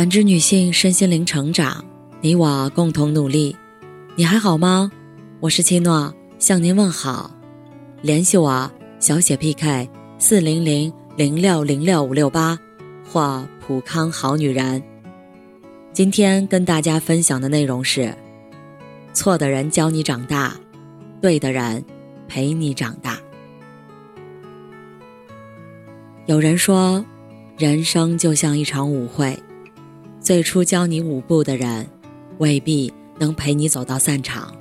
感知女性身心灵成长，你我共同努力。你还好吗？我是七诺，向您问好。联系我小写 PK 四零零零六零六五六八或普康好女人。今天跟大家分享的内容是：错的人教你长大，对的人陪你长大。有人说，人生就像一场舞会。最初教你舞步的人，未必能陪你走到散场。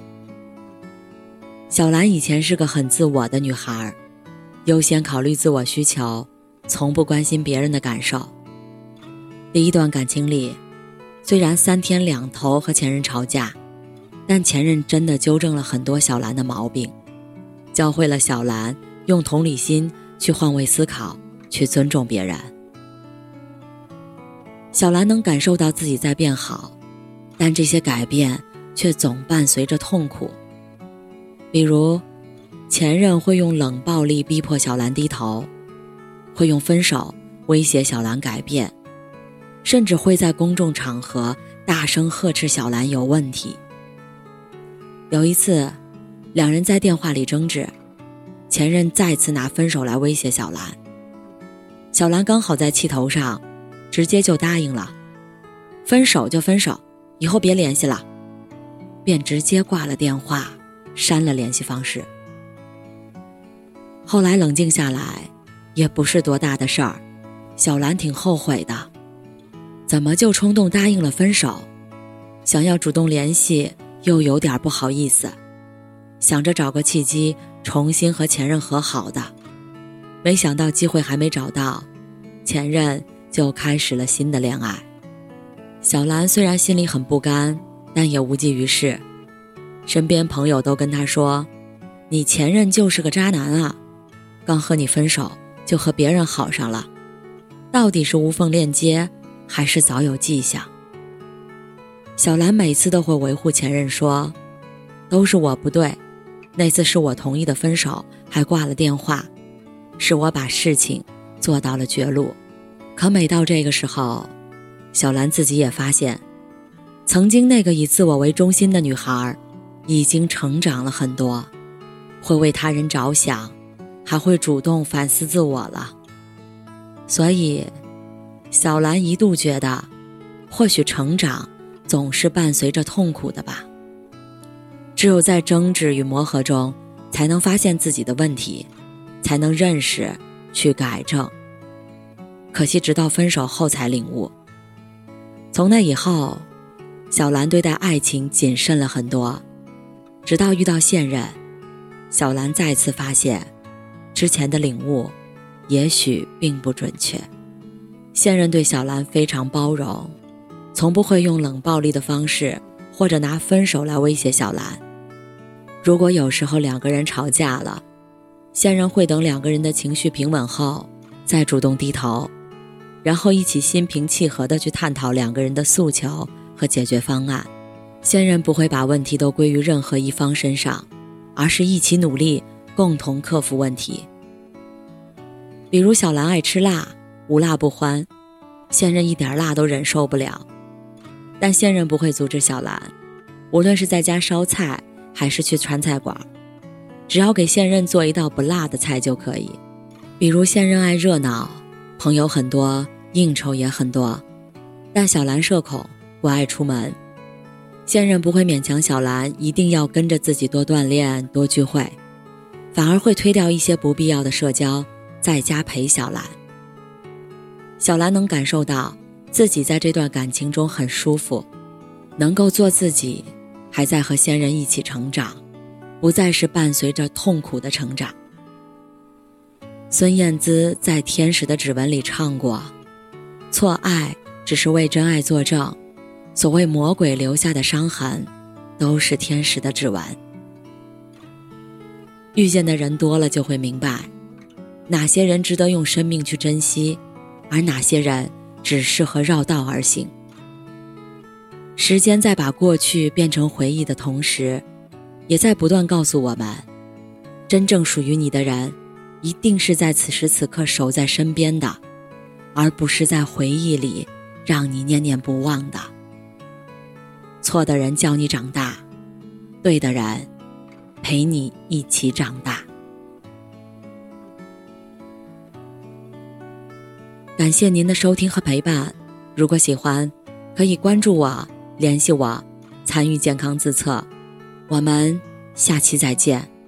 小兰以前是个很自我的女孩，优先考虑自我需求，从不关心别人的感受。第一段感情里，虽然三天两头和前任吵架，但前任真的纠正了很多小兰的毛病，教会了小兰用同理心去换位思考，去尊重别人。小兰能感受到自己在变好，但这些改变却总伴随着痛苦。比如，前任会用冷暴力逼迫小兰低头，会用分手威胁小兰改变，甚至会在公众场合大声呵斥小兰有问题。有一次，两人在电话里争执，前任再次拿分手来威胁小兰。小兰刚好在气头上。直接就答应了，分手就分手，以后别联系了，便直接挂了电话，删了联系方式。后来冷静下来，也不是多大的事儿，小兰挺后悔的，怎么就冲动答应了分手？想要主动联系，又有点不好意思，想着找个契机重新和前任和好的，没想到机会还没找到，前任。就开始了新的恋爱。小兰虽然心里很不甘，但也无济于事。身边朋友都跟她说：“你前任就是个渣男啊，刚和你分手就和别人好上了，到底是无缝链接，还是早有迹象？”小兰每次都会维护前任，说：“都是我不对，那次是我同意的分手，还挂了电话，是我把事情做到了绝路。”可每到这个时候，小兰自己也发现，曾经那个以自我为中心的女孩，已经成长了很多，会为他人着想，还会主动反思自我了。所以，小兰一度觉得，或许成长总是伴随着痛苦的吧。只有在争执与磨合中，才能发现自己的问题，才能认识去改正。可惜，直到分手后才领悟。从那以后，小兰对待爱情谨慎了很多。直到遇到现任，小兰再次发现，之前的领悟，也许并不准确。现任对小兰非常包容，从不会用冷暴力的方式，或者拿分手来威胁小兰。如果有时候两个人吵架了，现任会等两个人的情绪平稳后，再主动低头。然后一起心平气和地去探讨两个人的诉求和解决方案。现任不会把问题都归于任何一方身上，而是一起努力，共同克服问题。比如小兰爱吃辣，无辣不欢，现任一点辣都忍受不了，但现任不会阻止小兰，无论是在家烧菜还是去川菜馆，只要给现任做一道不辣的菜就可以。比如现任爱热闹。朋友很多，应酬也很多，但小兰社恐，不爱出门。现任不会勉强小兰一定要跟着自己多锻炼、多聚会，反而会推掉一些不必要的社交，在家陪小兰。小兰能感受到自己在这段感情中很舒服，能够做自己，还在和现任一起成长，不再是伴随着痛苦的成长。孙燕姿在《天使的指纹》里唱过：“错爱只是为真爱作证，所谓魔鬼留下的伤痕，都是天使的指纹。”遇见的人多了，就会明白，哪些人值得用生命去珍惜，而哪些人只适合绕道而行。时间在把过去变成回忆的同时，也在不断告诉我们：真正属于你的人。一定是在此时此刻守在身边的，而不是在回忆里让你念念不忘的。错的人教你长大，对的人陪你一起长大。感谢您的收听和陪伴。如果喜欢，可以关注我、联系我、参与健康自测。我们下期再见。